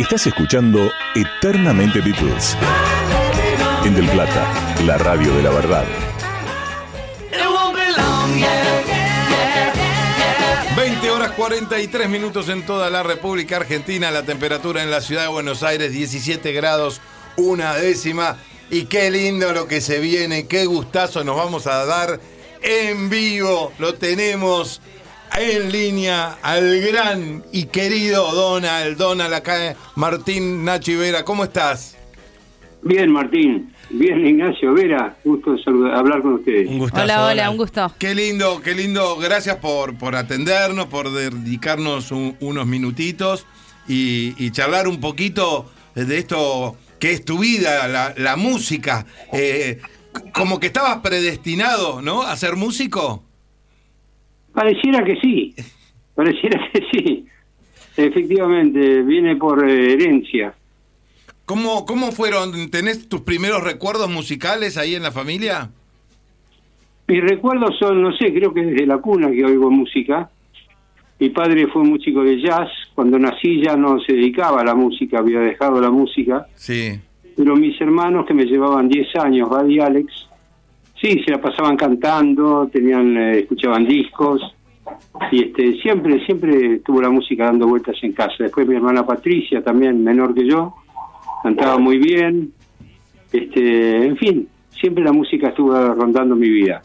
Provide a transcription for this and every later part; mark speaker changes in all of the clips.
Speaker 1: Estás escuchando Eternamente Beatles. En Del Plata, la radio de la verdad.
Speaker 2: 20 horas 43 minutos en toda la República Argentina, la temperatura en la ciudad de Buenos Aires 17 grados, una décima. Y qué lindo lo que se viene, qué gustazo nos vamos a dar en vivo. Lo tenemos en línea al gran y querido Donald, Donald acá, Martín Nachi Vera. ¿Cómo estás?
Speaker 3: Bien, Martín. Bien, Ignacio Vera. Gusto saludar, hablar con ustedes.
Speaker 2: Un gustazo,
Speaker 4: Hola, hola, un gusto.
Speaker 2: Qué lindo, qué lindo. Gracias por, por atendernos, por dedicarnos un- unos minutitos y, y charlar un poquito de esto que es tu vida, la, la música. Eh, como que estabas predestinado, ¿no? A ser músico.
Speaker 3: Pareciera que sí. Pareciera que sí. Efectivamente, viene por eh, herencia.
Speaker 2: ¿Cómo, ¿Cómo fueron? ¿Tenés tus primeros recuerdos musicales ahí en la familia?
Speaker 3: Mis recuerdos son, no sé, creo que desde la cuna que oigo música. Mi padre fue músico de jazz. Cuando nací ya no se dedicaba a la música, había dejado la música.
Speaker 2: Sí.
Speaker 3: Pero mis hermanos, que me llevaban 10 años, Buddy y Alex, sí, se la pasaban cantando, tenían, eh, escuchaban discos. Y este, siempre, siempre estuvo la música dando vueltas en casa. Después mi hermana Patricia, también menor que yo, cantaba muy bien. Este, en fin, siempre la música estuvo rondando mi vida.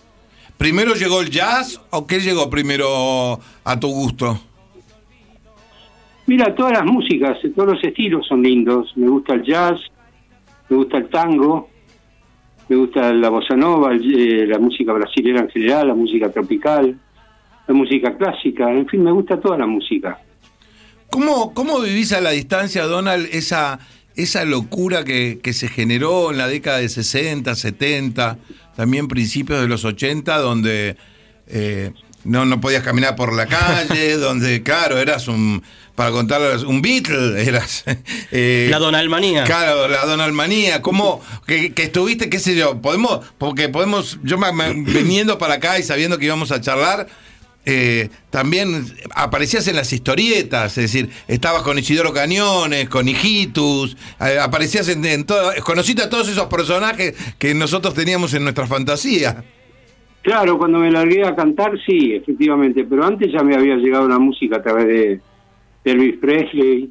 Speaker 2: ¿Primero llegó el jazz o qué llegó primero a tu gusto?
Speaker 3: Mira, todas las músicas, todos los estilos son lindos. Me gusta el jazz, me gusta el tango, me gusta la bossa nova, eh, la música brasileña en general, la música tropical, la música clásica, en fin, me gusta toda la música.
Speaker 2: ¿Cómo, cómo vivís a la distancia, Donald, esa, esa locura que, que se generó en la década de 60, 70, también principios de los 80, donde eh, no, no podías caminar por la calle, donde, claro, eras un, para contarles, un Beatle, eras... eh,
Speaker 5: La Donalmanía.
Speaker 2: Claro, la Donalmanía, ¿cómo que, que estuviste, qué sé yo? Podemos, porque podemos, yo me- me- viniendo para acá y sabiendo que íbamos a charlar, eh, también aparecías en las historietas, es decir, estabas con Isidoro Cañones, con Hijitus, eh, aparecías en, en todo, conociste a todos esos personajes que nosotros teníamos en nuestra fantasía.
Speaker 3: Claro, cuando me largué a cantar, sí, efectivamente, pero antes ya me había llegado la música a través de, de Elvis Presley,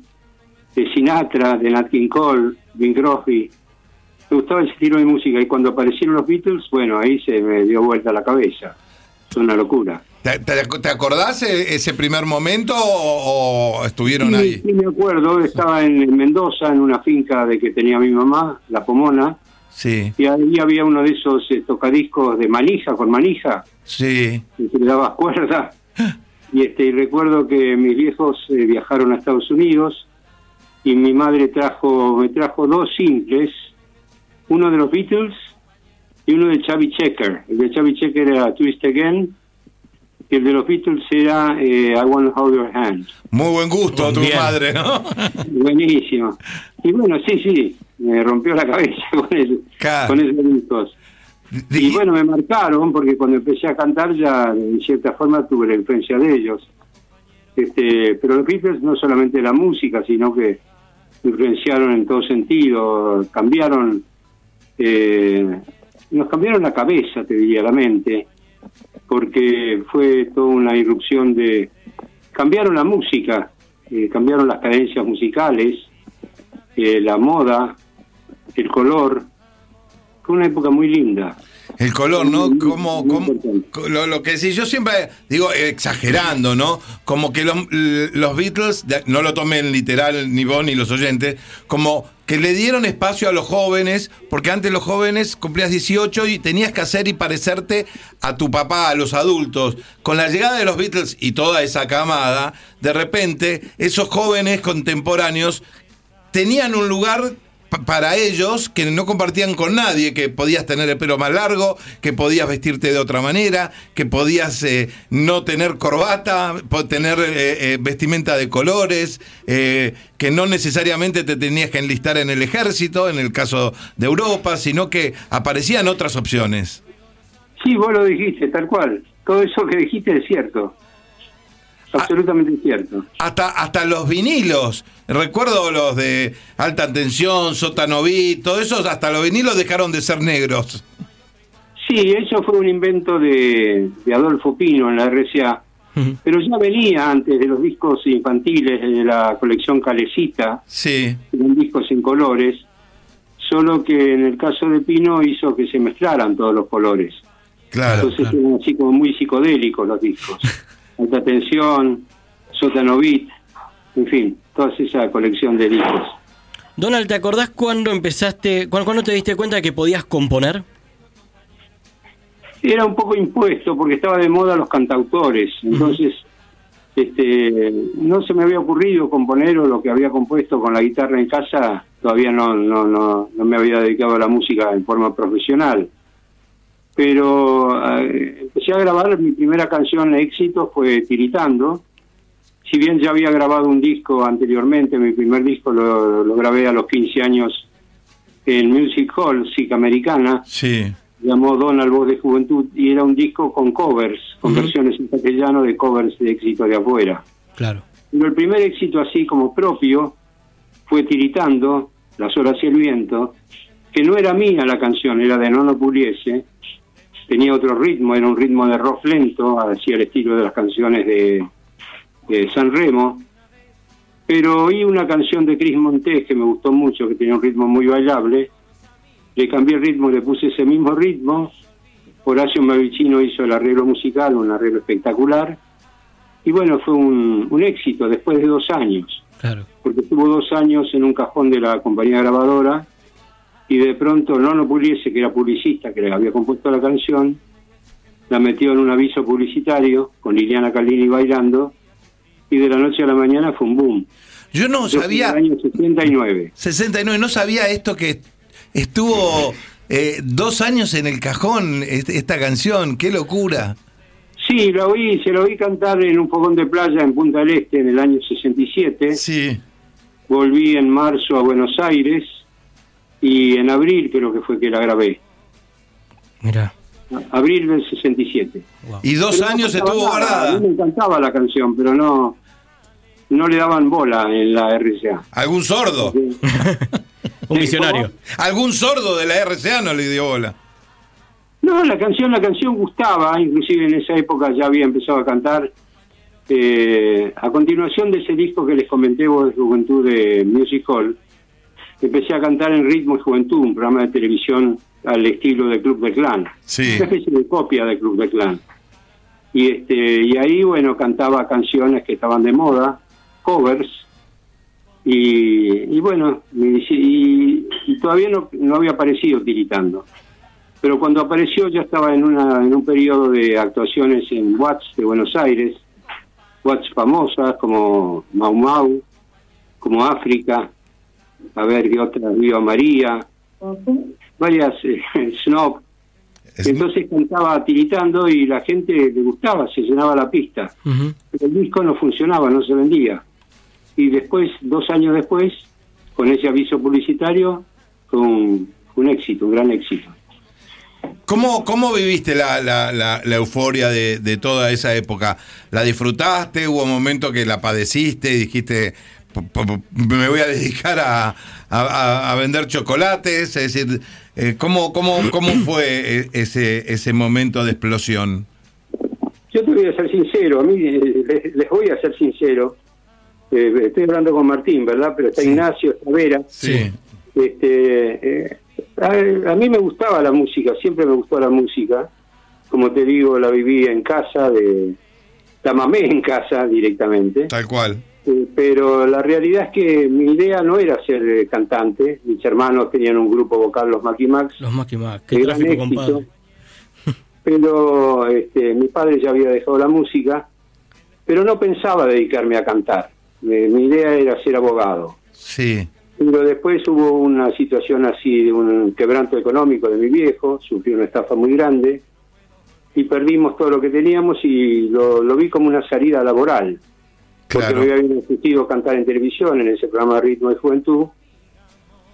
Speaker 3: de Sinatra, de Nat King Cole, Bing Crosby. Me gustaba ese estilo de música y cuando aparecieron los Beatles, bueno, ahí se me dio vuelta la cabeza. Es una locura.
Speaker 2: ¿Te, acordás eh, ese primer momento o, o estuvieron
Speaker 3: Sí,
Speaker 2: ahí?
Speaker 3: sí, me acuerdo, estaba en Mendoza, en una finca de que tenía mi mamá, La Pomona,
Speaker 2: Sí,
Speaker 3: y ahí había uno de esos eh, tocadiscos de manija, con manija,
Speaker 2: sí.
Speaker 3: que se le daba cuerda. Y este y recuerdo que mis viejos eh, viajaron a Estados Unidos y mi madre trajo me trajo dos simples, uno de los Beatles y uno de Chubby Checker. El de Chubby Checker era Twist Again y el de los Beatles era eh, I Want to Hold Your Hand.
Speaker 2: Muy buen gusto tu
Speaker 5: Bien.
Speaker 2: madre, ¿no?
Speaker 3: Buenísimo. Y bueno, sí, sí, me rompió la cabeza con, el,
Speaker 2: Claro.
Speaker 3: con esos discos. Y bueno, me marcaron porque cuando empecé a cantar ya en cierta forma tuve la influencia de ellos. Este, pero los Beatles no solamente la música, sino que influenciaron en todo sentido, cambiaron, eh, nos cambiaron la cabeza, te diría, la mente, porque fue toda una irrupción de, cambiaron la música, eh, cambiaron las cadencias musicales, eh, la moda, el color, fue una época muy linda.
Speaker 2: El color, ¿no?
Speaker 3: Muy-
Speaker 2: Como,
Speaker 3: muy
Speaker 2: como- lo, lo que decís, yo siempre digo exagerando, ¿no? Como que los, los Beatles, no lo tomen literal ni vos ni los oyentes, como que le dieron espacio a los jóvenes, porque antes los jóvenes cumplías 18 y tenías que hacer y parecerte a tu papá, a los adultos. Con la llegada de los Beatles y toda esa camada, de repente esos jóvenes contemporáneos tenían un lugar para ellos que no compartían con nadie, que podías tener el pelo más largo, que podías vestirte de otra manera, que podías eh, no tener corbata, tener eh, eh, vestimenta de colores, eh, que no necesariamente te tenías que enlistar en el ejército, en el caso de Europa, sino que aparecían otras opciones.
Speaker 3: Sí, vos lo dijiste, tal cual. Todo eso que dijiste es cierto. Absolutamente cierto.
Speaker 2: Hasta, hasta los vinilos. Recuerdo los de alta tensión, sótanoví, todo eso, hasta los vinilos dejaron de ser negros.
Speaker 3: Sí, eso fue un invento de, de Adolfo Pino en la RCA. Pero ya venía antes de los discos infantiles de la colección Calecita,
Speaker 2: Sí,
Speaker 3: eran discos en colores, solo que en el caso de Pino hizo que se mezclaran todos los colores.
Speaker 2: claro.
Speaker 3: Entonces eran así como muy psicodélicos los discos. Alta tensión, sótano beat, en fin, toda esa colección de discos.
Speaker 4: Donald, ¿te acordás cuándo empezaste, cuándo, cuándo te diste cuenta que podías componer?
Speaker 3: Era un poco impuesto porque estaba de moda los cantautores, entonces este, no se me había ocurrido componer o lo que había compuesto con la guitarra en casa, todavía no, no, no, no me había dedicado a la música en forma profesional. Pero eh, empecé a grabar, mi primera canción de éxito fue Tiritando. Si bien ya había grabado un disco anteriormente, mi primer disco lo, lo grabé a los 15 años en Music Hall, SIC Americana,
Speaker 2: Sí,
Speaker 3: llamó Donald Voz de Juventud y era un disco con covers, con versiones en castellano de covers de éxito de afuera.
Speaker 4: Claro.
Speaker 3: Pero el primer éxito así como propio fue Tiritando, Las horas y el viento, que no era mía la canción, era de Nono Puliese, tenía otro ritmo, era un ritmo de rock lento, así al estilo de las canciones de, de San Remo, pero oí una canción de Cris Montés que me gustó mucho, que tenía un ritmo muy bailable, le cambié el ritmo, le puse ese mismo ritmo, Horacio Mavicino hizo el arreglo musical, un arreglo espectacular, y bueno, fue un, un éxito después de dos años,
Speaker 4: Claro.
Speaker 3: porque estuvo dos años en un cajón de la compañía grabadora, y de pronto Nono Puliese, que era publicista, que le había compuesto la canción, la metió en un aviso publicitario con Liliana Calini bailando, y de la noche a la mañana fue un boom.
Speaker 2: yo no
Speaker 3: fue
Speaker 2: sabía,
Speaker 3: el año 69.
Speaker 2: 69, no sabía esto que estuvo eh, dos años en el cajón esta canción, qué locura.
Speaker 3: Sí, lo oí, se lo oí cantar en un fogón de playa en Punta del Este en el año 67.
Speaker 2: Sí,
Speaker 3: Volví en marzo a Buenos Aires y en abril creo que fue que la grabé.
Speaker 4: Mira.
Speaker 3: Abril del 67.
Speaker 4: Wow.
Speaker 2: y dos
Speaker 3: Pero no
Speaker 2: años
Speaker 3: pasaba
Speaker 2: estuvo
Speaker 3: nada, A
Speaker 2: guardada.
Speaker 3: mí me encantaba la canción, pero no no le daban bola en la RCA.
Speaker 2: ¿Algún sordo?
Speaker 4: Un visionario.
Speaker 2: ¿Algún sordo de la RCA no le dio bola?
Speaker 3: No, la canción, la canción gustaba, inclusive en esa época ya había empezado a cantar. Eh, a continuación de ese disco que les comenté vos de Juventud de Music Hall, empecé a cantar en Ritmo y Juventud, un programa de televisión al estilo de Club de Clan,
Speaker 2: Sí.
Speaker 3: una especie de copia de Club de Clan. Y este y ahí bueno cantaba canciones que estaban de moda, covers, y, y bueno, y, y todavía no, no había aparecido tiritando. Pero cuando apareció ya estaba en, una, en un periodo de actuaciones en Watts de Buenos Aires, Watts famosas como Mau Mau, como África, a ver qué otras, Viva María, varias, eh, Snob.
Speaker 2: Es-
Speaker 3: Entonces cantaba tiritando y la gente le gustaba, se llenaba la pista. Pero el disco no funcionaba, no se vendía. Y después, dos años después, con ese aviso publicitario, fue un, un éxito, un gran éxito.
Speaker 2: ¿Cómo, cómo viviste la, la, la, la euforia de, de toda esa época? ¿La disfrutaste? ¿Hubo un momento que la padeciste y dijiste, "P- p- me voy a dedicar a, a- vender chocolates? Es decir, eh, ¿cómo, cómo, ¿cómo fue e- ese, ese momento de explosión?
Speaker 3: Yo te voy a ser sincero, a mí eh, les, les voy a ser sincero. Eh, estoy hablando con Martín, ¿verdad? Pero está
Speaker 2: Sí.
Speaker 3: Ignacio, está Vera.
Speaker 2: Sí.
Speaker 3: Este, eh, a, a mí me gustaba la música, siempre me gustó la música. Como te digo, la viví en casa, de, la mamé en casa directamente.
Speaker 2: Tal cual.
Speaker 3: Eh, pero la realidad es que mi idea no era ser eh, cantante. Mis hermanos tenían un grupo vocal, los Macky Max,
Speaker 4: Los más.
Speaker 3: de
Speaker 4: Qué
Speaker 3: gran
Speaker 4: tráfico,
Speaker 3: éxito.
Speaker 4: compadre.
Speaker 3: Pero este, mi padre ya había dejado la música, pero no pensaba dedicarme a cantar. Eh, mi idea era ser abogado.
Speaker 2: Sí.
Speaker 3: Pero después hubo una situación así de un quebranto económico de mi viejo, sufrió una estafa muy grande y perdimos todo lo que teníamos y lo, lo vi como una salida laboral. Porque me había ofrecido cantar en televisión en ese programa Ritmo de Juventud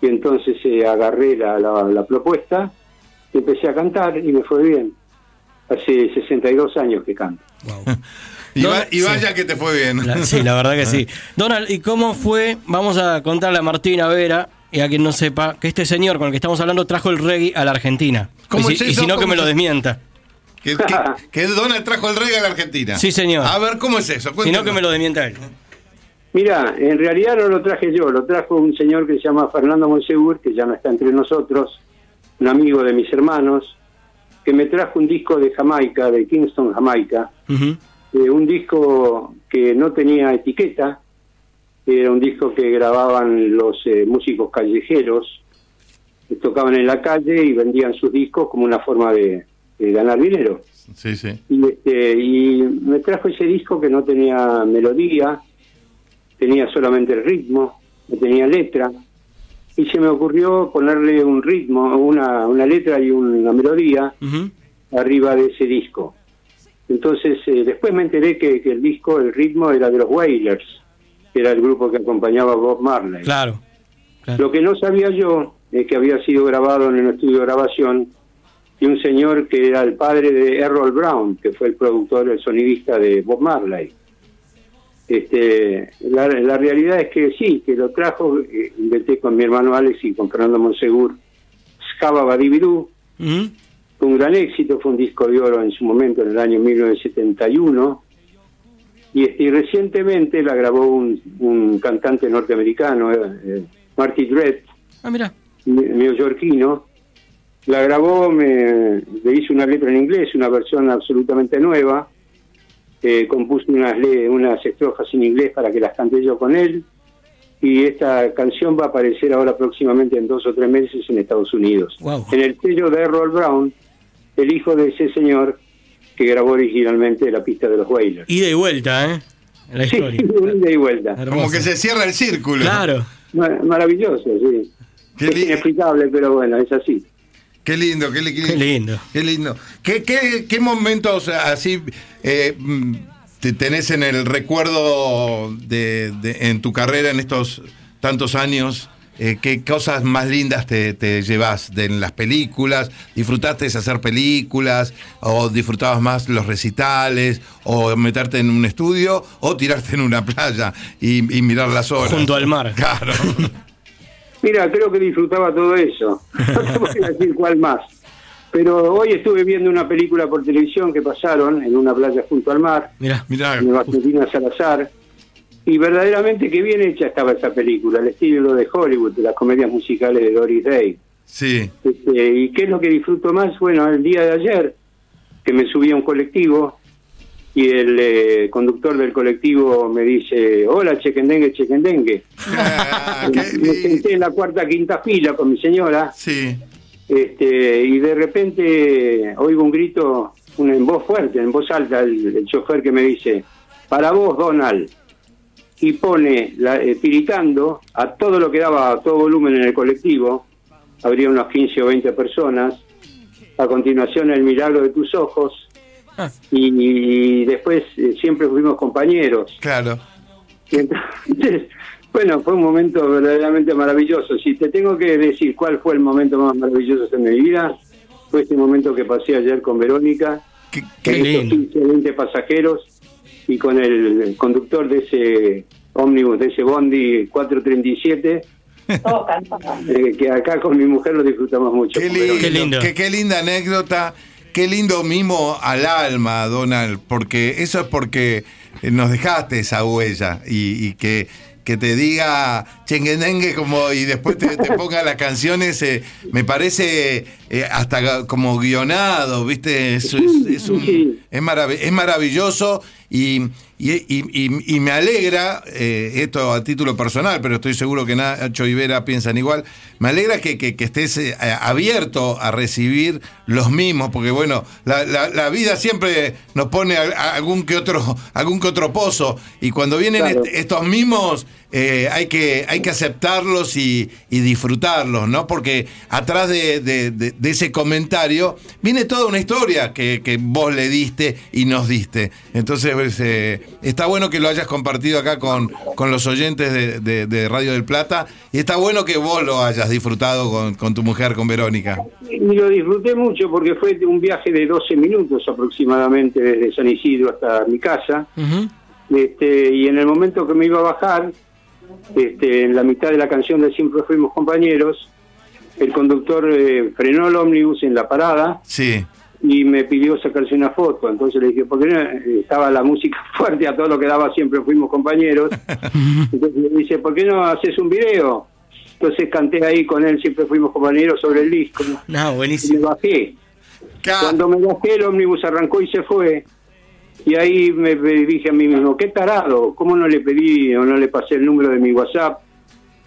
Speaker 3: y entonces eh, agarré la, la, la propuesta y empecé a cantar y me fue bien. Hace 62 años que canto.
Speaker 4: Wow.
Speaker 2: Y,
Speaker 4: Don-
Speaker 2: va- y
Speaker 4: sí.
Speaker 2: vaya que te fue bien.
Speaker 4: La- sí, la verdad que sí. Donald, ¿y cómo fue? Vamos a contarle a Martina Vera y a quien no sepa que este señor con el que estamos hablando trajo el reggae a la Argentina.
Speaker 2: ¿Cómo
Speaker 4: y,
Speaker 2: es
Speaker 4: y si no, que
Speaker 2: ¿Cómo
Speaker 4: me lo
Speaker 2: es?
Speaker 4: desmienta.
Speaker 2: Que, que- que Donald trajo el reggae a la Argentina.
Speaker 4: Sí, señor.
Speaker 2: A ver, ¿cómo es eso?
Speaker 4: Si no, que me lo desmienta él.
Speaker 3: Mira, en realidad no lo traje yo, lo trajo un señor que se llama Fernando Monsegur, que ya no está entre nosotros, un amigo de mis hermanos, que me trajo un disco de Jamaica, de Kingston, Jamaica, eh, un disco que no tenía etiqueta, era un disco que grababan los eh, músicos callejeros, que tocaban en la calle y vendían sus discos como una forma de, de ganar dinero.
Speaker 2: Sí, sí.
Speaker 3: Y, este, y me trajo ese disco que no tenía melodía, tenía solamente el ritmo, no tenía letra, y se me ocurrió ponerle un ritmo, una, una letra y una melodía arriba de ese disco. Entonces, eh, después me enteré que, que el disco, el ritmo era de los Wailers, que era el grupo que acompañaba a Bob Marley.
Speaker 4: Claro. claro.
Speaker 3: Lo que no sabía yo es que había sido grabado en un estudio de grabación de un señor que era el padre de Errol Brown, que fue el productor, el sonidista de Bob Marley. Este, la, la realidad es que sí, que lo trajo, eh, inventé con mi hermano Alex y con Fernando Monsegur, Scaba Badibidú,
Speaker 4: Ujú.
Speaker 3: fue un gran éxito, fue un disco de oro en su momento, en el año 1971. Y, este, y recientemente la grabó un, un cantante norteamericano, eh, eh, Marty Dredd,
Speaker 4: Ah, mira.
Speaker 3: neoyorquino. La grabó, me, le hizo una letra en inglés, una versión absolutamente nueva. Eh, compuso unas, unas estrofas en inglés para que las cante yo con él. Y esta canción va a aparecer ahora próximamente en dos o tres meses en Estados Unidos.
Speaker 4: Guau.
Speaker 3: En el sello de Errol Brown, el hijo de ese señor que grabó originalmente la pista de los Wailers.
Speaker 4: Ida y vuelta, ¿eh? La
Speaker 3: Sí,
Speaker 4: historia.
Speaker 3: un ida y vuelta.
Speaker 2: Como que se cierra el círculo.
Speaker 4: Claro.
Speaker 3: Ma- Maravilloso, sí.
Speaker 2: Qué
Speaker 3: es
Speaker 2: li-
Speaker 3: inexplicable, pero bueno, es así.
Speaker 2: Qué lindo, qué, li-
Speaker 4: Qué lindo.
Speaker 2: Qué lindo. ¿Qué, qué, qué momentos así eh, te tenés en el recuerdo de, de- en tu carrera en estos tantos años? Eh, ¿Qué cosas más lindas te, te llevas de en las películas? ¿Disfrutaste de hacer películas? ¿O disfrutabas más los recitales? ¿O meterte en un estudio? ¿O tirarte en una playa y, y mirar las horas?
Speaker 4: Junto al mar.
Speaker 2: Claro.
Speaker 3: Mira, creo que disfrutaba todo eso. No te voy a decir cuál más. Pero hoy estuve viendo una película por televisión que pasaron en una playa junto al mar,
Speaker 4: Mira.
Speaker 2: Mirá.
Speaker 3: en Valentina Salazar, y verdaderamente que bien hecha estaba esa película, el estilo de Hollywood, de las comedias musicales de Doris Day.
Speaker 2: Sí.
Speaker 3: Este, ¿Y qué es lo que disfruto más? Bueno, el día de ayer, que me subí a un colectivo y el eh, conductor del colectivo me dice, hola, chequendengue, chequendengue.
Speaker 2: Ah,
Speaker 3: me senté en la cuarta, quinta fila con mi señora
Speaker 2: Sí.
Speaker 3: este, y de repente oigo un grito un, en voz fuerte, en voz alta, el, el chofer que me dice, para vos, Donald. Y pone, la, eh, tiritando, a todo lo que daba, a todo volumen en el colectivo, habría unos 15 o 20 personas. A continuación, El milagro de tus ojos. Y, y después eh, siempre fuimos compañeros.
Speaker 2: Claro.
Speaker 3: Y Entonces, bueno, fue un momento verdaderamente maravilloso. Si te tengo que decir cuál fue el momento más maravilloso de mi vida, fue este momento que pasé ayer con Verónica,
Speaker 2: Qué,
Speaker 4: Qué
Speaker 3: con estos
Speaker 4: lindo.
Speaker 3: 15, 20 pasajeros y con el, conductor de ese ómnibus, de ese bondi 437, eh, que acá con mi mujer lo disfrutamos mucho.
Speaker 2: Qué lindo.
Speaker 4: Qué,
Speaker 2: qué linda anécdota, qué lindo mimo al alma, Donald, porque eso es porque nos dejaste esa huella y, y que, que te diga chenguendengue como y después te, te ponga las canciones, eh, me parece eh, hasta como guionado, ¿viste? Es, es- es un-
Speaker 3: Sí.
Speaker 2: es, marav- es maravilloso y, y, y- y- y me alegra, eh, esto a título personal, pero estoy seguro que Nacho y Vera piensan igual, me alegra que, que- que estés eh, abierto a recibir los mismos, porque bueno, la, la- la vida siempre nos pone a- a algún que otro, algún que otro pozo, y cuando vienen
Speaker 3: Claro.
Speaker 2: est- estos mismos, eh, hay, que, hay que aceptarlos y, y disfrutarlos, ¿no? Porque atrás de, de- de- de ese comentario viene toda una historia que, que vos le diste y nos diste. Entonces eh, está bueno que lo hayas compartido acá con, con los oyentes de, de- de Radio del Plata y está bueno que vos lo hayas disfrutado con, con tu mujer, con Verónica.
Speaker 3: Y lo disfruté mucho porque fue un viaje de 12 minutos aproximadamente desde San Isidro hasta mi casa. Este, y en el momento que me iba a bajar, este, en la mitad de la canción de Siempre Fuimos Compañeros, el conductor eh, frenó el ómnibus en la parada
Speaker 2: Sí.
Speaker 3: Y me pidió sacarse una foto. Entonces le dije, ¿por qué no? Estaba la música fuerte a todo lo que daba, siempre fuimos compañeros. Entonces le dice, ¿por qué no haces un video? Entonces canté ahí con él, siempre fuimos compañeros sobre el disco.
Speaker 4: No,
Speaker 3: Y me
Speaker 4: buenísimo.
Speaker 3: bajé. Cuando me bajé, el ómnibus arrancó y se fue. Y ahí me, me dije a mí mismo, qué tarado, ¿cómo no le pedí o no le pasé el número de mi WhatsApp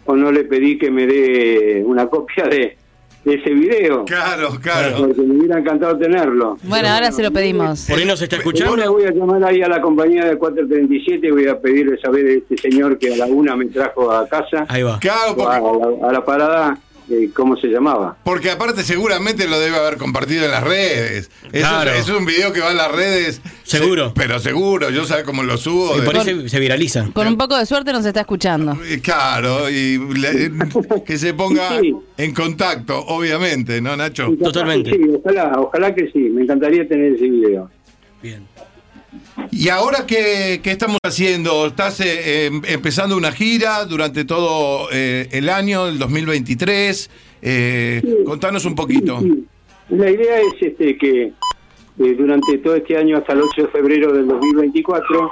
Speaker 3: o no le pedí que me dé una copia de, de ese video?
Speaker 2: Claro, claro.
Speaker 3: Porque me hubiera encantado tenerlo.
Speaker 5: Bueno, ahora se lo pedimos.
Speaker 4: Por ahí nos está
Speaker 3: Ahora
Speaker 4: escuchando.
Speaker 3: voy a llamar ahí a la compañía de 437 y voy a pedirle saber de este señor que a la una me trajo a casa,
Speaker 4: Ahí va.
Speaker 2: Claro,
Speaker 3: a la, a la parada, eh, ¿cómo se llamaba?
Speaker 2: porque aparte seguramente lo debe haber compartido en las redes. Eso,
Speaker 4: Claro.
Speaker 2: es, eso es un video que va en las redes.
Speaker 4: Seguro.
Speaker 2: Se- pero seguro, yo sé cómo lo subo.
Speaker 4: Y
Speaker 2: de-
Speaker 4: por ahí se, se viraliza.
Speaker 5: Con un poco de suerte nos está escuchando.
Speaker 2: Eh, Claro, y le- que se ponga
Speaker 3: Sí.
Speaker 2: en contacto, obviamente, ¿no, Nacho?
Speaker 4: Totalmente.
Speaker 3: Sí, ojalá, ojalá que sí, me encantaría tener ese video.
Speaker 4: Bien.
Speaker 2: ¿Y ahora qué, qué estamos haciendo? ¿Estás eh, em- empezando una gira durante todo eh, el año, el 2023? Eh, contanos un poquito.
Speaker 3: Sí. La idea es este que eh, durante todo este año hasta el 8 de febrero del 2024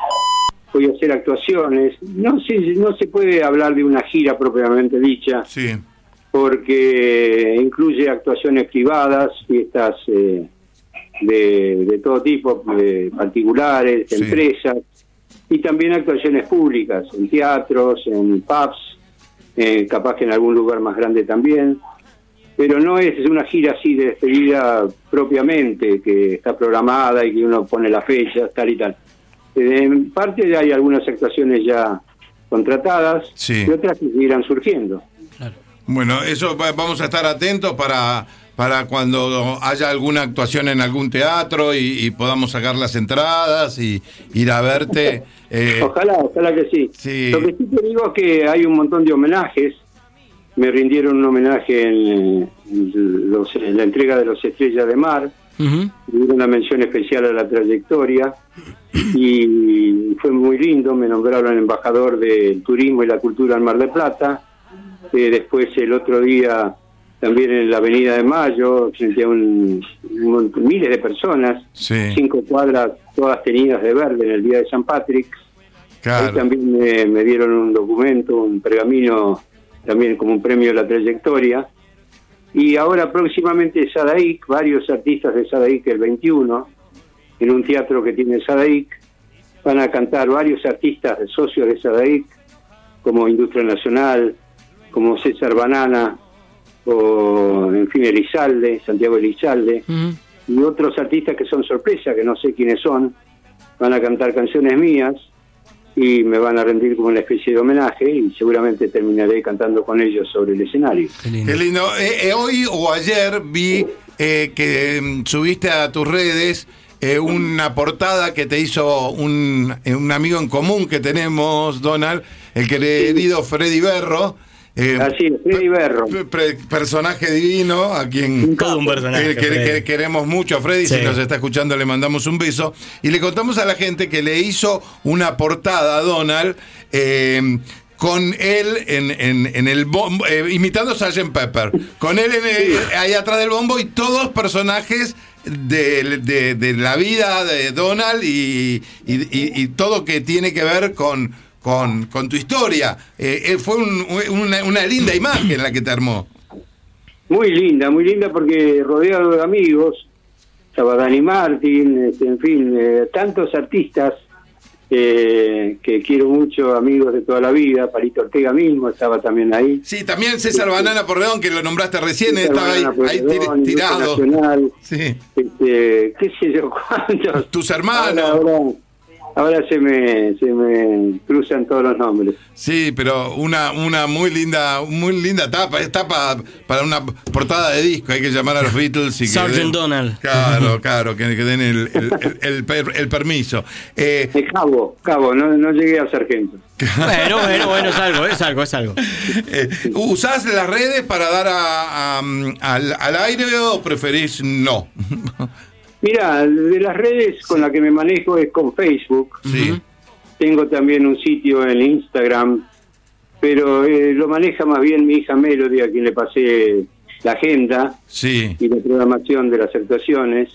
Speaker 3: voy a hacer actuaciones. No sé, no se puede hablar de una gira propiamente dicha
Speaker 2: Sí,
Speaker 3: porque incluye actuaciones privadas, fiestas eh, de, de todo tipo, de particulares,
Speaker 2: Sí.
Speaker 3: empresas y también actuaciones públicas, en teatros, en pubs, eh, capaz que en algún lugar más grande también. Pero no es una gira así de despedida propiamente, que está programada y que uno pone la fecha, tal y tal. Eh, En parte hay algunas actuaciones ya contratadas
Speaker 2: Sí.
Speaker 3: y otras que seguirán surgiendo.
Speaker 4: Claro.
Speaker 2: bueno, eso va- vamos a estar atentos para, para cuando haya alguna actuación en algún teatro y, y podamos sacar las entradas y ir a verte. Eh,
Speaker 3: Ojalá, ojalá que sí.
Speaker 2: Sí.
Speaker 3: Lo que sí te digo es que hay un montón de homenajes. Me rindieron un homenaje en, los- en la entrega de los Estrellas de Mar. Una mención especial a la trayectoria y fue muy lindo. Me nombraron embajador del turismo y la cultura en Mar del Plata. Eh, después, el otro día, también en la Avenida de Mayo, frente a un, un miles de personas,
Speaker 2: sí,
Speaker 3: cinco cuadras todas tenidas de verde en el día de San Patrick. Ahí
Speaker 2: claro.
Speaker 3: también me, me dieron un documento, un pergamino, también como un premio a la trayectoria. Y ahora próximamente Sadaic, varios artistas de Sadaic el 21, en un teatro que tiene Sadaic, van a cantar varios artistas socios de Sadaic, como Industria Nacional, como César Banana, o en fin Elizalde, Santiago Elizalde, y otros artistas que son sorpresa, que no sé quiénes son, van a cantar canciones mías y me van a rendir como una especie de homenaje y seguramente terminaré cantando con ellos sobre el escenario.
Speaker 4: Qué lindo.
Speaker 2: Qué lindo. Eh, eh, hoy o ayer vi eh, que mm, subiste a tus redes eh, una portada que te hizo un, eh, un amigo en común que tenemos, Donald, el querido Freddy Berro. Eh,
Speaker 3: Así es, Freddy Berro.
Speaker 2: personaje divino, a quien
Speaker 4: Todo un personaje.
Speaker 2: que- que- queremos mucho a Freddy,
Speaker 4: Sí.
Speaker 2: si nos está escuchando le mandamos un beso. Y le contamos a la gente que le hizo una portada a Donald eh, con él en, en- en el bombo, eh, imitando a Sgt. Pepper, con él en el- ahí atrás del bombo y todos personajes de, de- de la vida de Donald y, y- y- y todo que tiene que ver con, con, con tu historia. Eh, eh, fue un- una, una linda imagen la que te armó.
Speaker 3: Muy linda, muy linda porque rodeado de amigos, estaba Dani Martin, este, en fin, eh, tantos artistas eh, que quiero mucho, amigos de toda la vida, Palito Ortega mismo estaba también ahí.
Speaker 2: Sí, también César Banana Porredón, que lo nombraste recién,
Speaker 3: César
Speaker 2: estaba ahí,
Speaker 3: Banana
Speaker 2: ahí tir- tirado.
Speaker 3: Nacional,
Speaker 2: Sí.
Speaker 3: este, qué sé yo cuántos.
Speaker 2: Tus hermanos.
Speaker 3: Ahora, ahora, ahora se me, se me cruzan todos los nombres.
Speaker 2: Sí, pero una, una muy linda, muy linda tapa, es tapa para una portada de disco, hay que llamar a los Beatles y que
Speaker 4: Sgt.
Speaker 2: den-
Speaker 4: Donald.
Speaker 2: Claro, claro, que, que den el, el- el- el per- el permiso. Eh,
Speaker 3: De cabo, cabo, no, no llegué a sargento.
Speaker 4: Bueno, bueno, bueno, es algo, es algo, es algo.
Speaker 2: eh, ¿Usás las redes para dar a- a- al, al aire o preferís no?
Speaker 3: Mira, de las redes con la que me manejo es con Facebook.
Speaker 2: Sí.
Speaker 3: Tengo también un sitio en Instagram, pero eh, lo maneja más bien mi hija Melody, a quien le pasé la agenda
Speaker 2: Sí,
Speaker 3: y la programación de las actuaciones,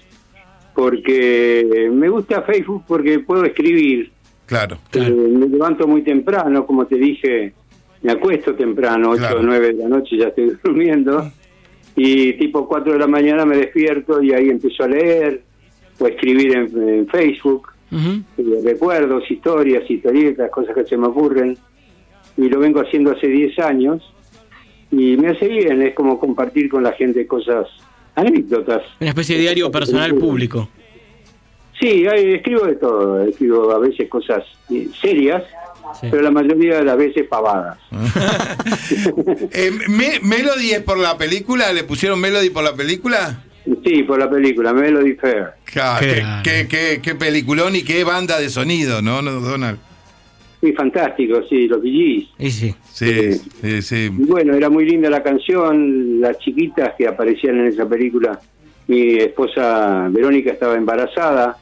Speaker 3: porque me gusta Facebook porque puedo escribir.
Speaker 2: claro.
Speaker 4: Claro.
Speaker 3: Eh, me levanto muy temprano, como te dije, me acuesto temprano, 8
Speaker 2: Claro.
Speaker 3: o 9 de la noche ya estoy durmiendo, y tipo 4 de la mañana me despierto y ahí empiezo a leer o a escribir en, en Facebook, eh, recuerdos, historias, historietas, cosas que se me ocurren, y lo vengo haciendo hace 10 años, y me hace bien, es como compartir con la gente cosas, anécdotas.
Speaker 4: Una especie de diario personal público.
Speaker 3: Sí, escribo de todo, escribo a veces cosas eh, serias,
Speaker 4: Sí.
Speaker 3: pero la mayoría de las veces pavadas.
Speaker 2: Eh, Me- ¿Melody es por la película? ¿Le pusieron Melody por la película?
Speaker 3: Sí, por la película, Melody Fair.
Speaker 2: Ca-
Speaker 4: Qué
Speaker 2: Qué, qué- qué- qué peliculón y qué banda de sonido, ¿no, no Donald?
Speaker 3: Sí, fantástico, sí, los VGs.
Speaker 4: Y sí.
Speaker 2: Sí, sí, sí.
Speaker 3: Y bueno, era muy linda la canción, las chiquitas que aparecían en esa película. Mi esposa Verónica estaba embarazada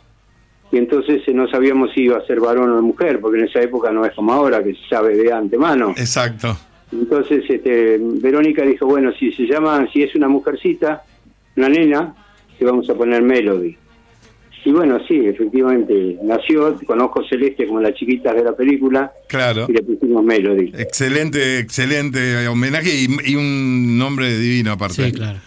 Speaker 3: y entonces eh, no sabíamos si iba a ser varón o mujer, porque en esa época no es como ahora, que se sabe de antemano.
Speaker 2: Exacto.
Speaker 3: Entonces este, Verónica dijo, bueno, si se llama, si es una mujercita, una nena, le vamos a poner Melody. Y bueno, sí, efectivamente, nació con ojos celestes como las chiquitas de la película
Speaker 2: Claro.
Speaker 3: y le pusimos Melody.
Speaker 2: Excelente, excelente homenaje y, y un nombre divino aparte.
Speaker 4: Sí, claro.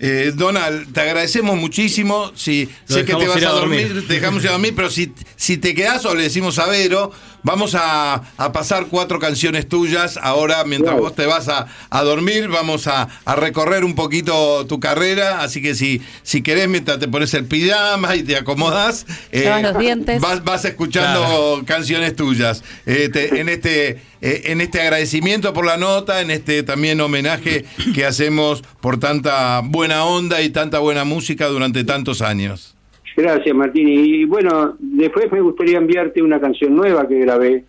Speaker 2: Eh, Donald, te agradecemos muchísimo. Si
Speaker 4: Lo
Speaker 2: sé que te vas a
Speaker 4: a
Speaker 2: dormir,
Speaker 4: dormir.
Speaker 2: te dejamos ir a dormir, pero si, si te quedás o le decimos a Vero, vamos a, a pasar cuatro canciones tuyas. Ahora, mientras
Speaker 3: Claro.
Speaker 2: vos te vas a, a dormir, vamos a, a recorrer un poquito tu carrera. Así que si, si querés, mientras te pones el pijama y te acomodás,
Speaker 5: Lavas los dientes.
Speaker 2: vas, vas escuchando canciones tuyas. Eh, te- en este eh, en este agradecimiento por la nota, en este también homenaje que hacemos por tanta buena onda y tanta buena música durante tantos años.
Speaker 3: Gracias, Martín. Y bueno, después me gustaría enviarte una canción nueva que grabé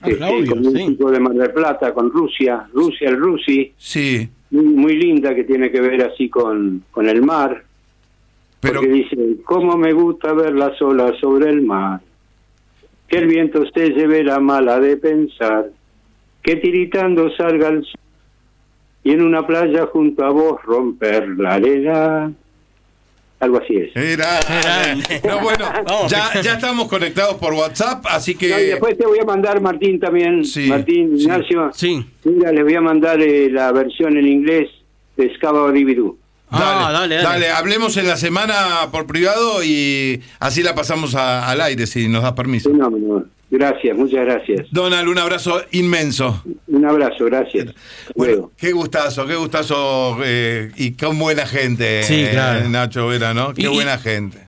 Speaker 4: Ah,
Speaker 3: este,
Speaker 4: obvio,
Speaker 3: con un
Speaker 4: sí.
Speaker 3: chico de Mar del Plata, con Rusia, Rusia el Rusi,
Speaker 2: Sí,
Speaker 3: muy, muy linda que tiene que ver así con, con el mar.
Speaker 2: pero
Speaker 3: Porque dice, cómo me gusta ver las olas sobre el mar, que el viento se lleve la mala de pensar, que tiritando salga el sol y en una playa junto a vos romper la arena. Algo así es.
Speaker 2: era, no, bueno, ya, ya estamos conectados por WhatsApp, así
Speaker 3: No, y
Speaker 2: que
Speaker 3: después te voy a mandar, Martín, también,
Speaker 2: Sí,
Speaker 3: Martín,
Speaker 2: sí.
Speaker 3: Ignacio,
Speaker 4: Sí.
Speaker 3: mira, les voy a mandar eh, la versión en inglés de Scava Dividú.
Speaker 4: Ah, dale, dale.
Speaker 2: hablemos en la semana por privado y así la pasamos a- al aire si nos da permiso.
Speaker 3: Fenómeno. Gracias, muchas gracias.
Speaker 2: Donald, un abrazo inmenso.
Speaker 3: Un abrazo, gracias.
Speaker 2: Bueno,
Speaker 3: Luego.
Speaker 2: qué gustazo, qué gustazo eh, y con buena gente,
Speaker 4: Sí,
Speaker 2: eh,
Speaker 4: claro.
Speaker 2: Nacho Vera, ¿no? Qué
Speaker 4: y-
Speaker 2: buena gente.